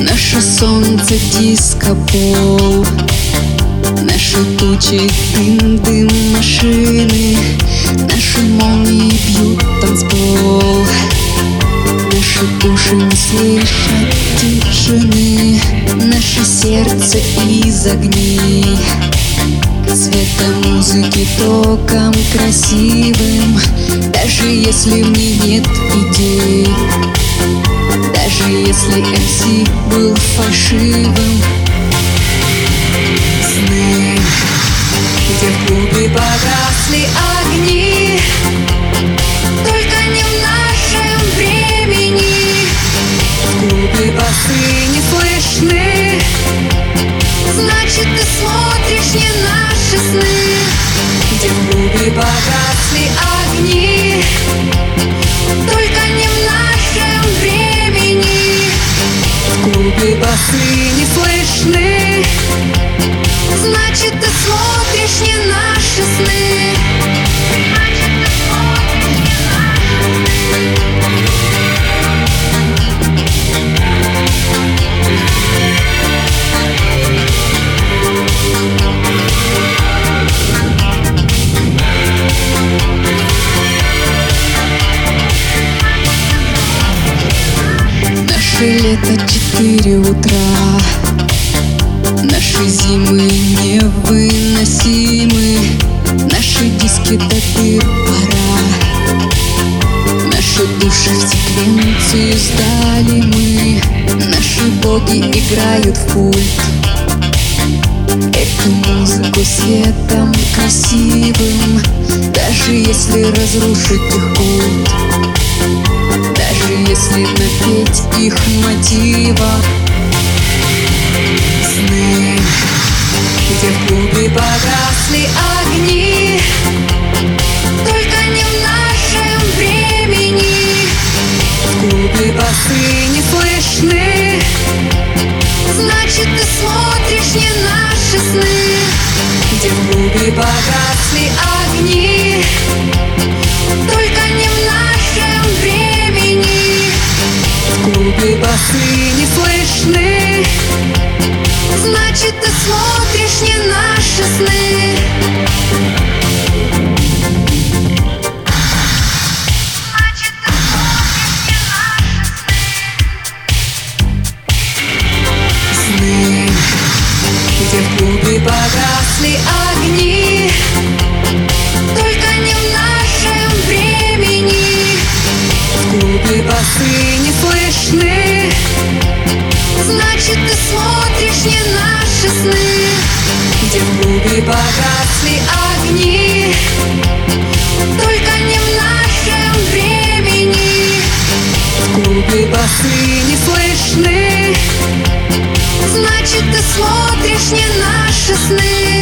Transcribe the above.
Наше солнце диско-пол Наши тучи дым, дым машины Наши молнии танцпол. Наши уши не слышат тишины. Наше сердце из огней. Цвета музыки током красивым. Даже если в ней нет идей. Даже если МС был фальшивым басы не слышны Значит, ты смотришь не наши сны Значит, наши сны Наше лето четыре утра. Наши зимы невыносимы Наши диски до дыр пора. Наши души в секвенцию сдали мы Наши боги играют в пульт. Эту музыку светом красивым Даже если разрушить их культ если напеть их мотива. Сны, где в клубе погасли огни Только не в нашем времени. В клубе басы не слышны Значит, ты смотришь не наши сны. Где в клубе погасли огни погасли огни. Только не в нашем времени. В басы не слышны. Значит, ты смотришь не наши сны. Где в клубе погасли огни смотришь не наши сны.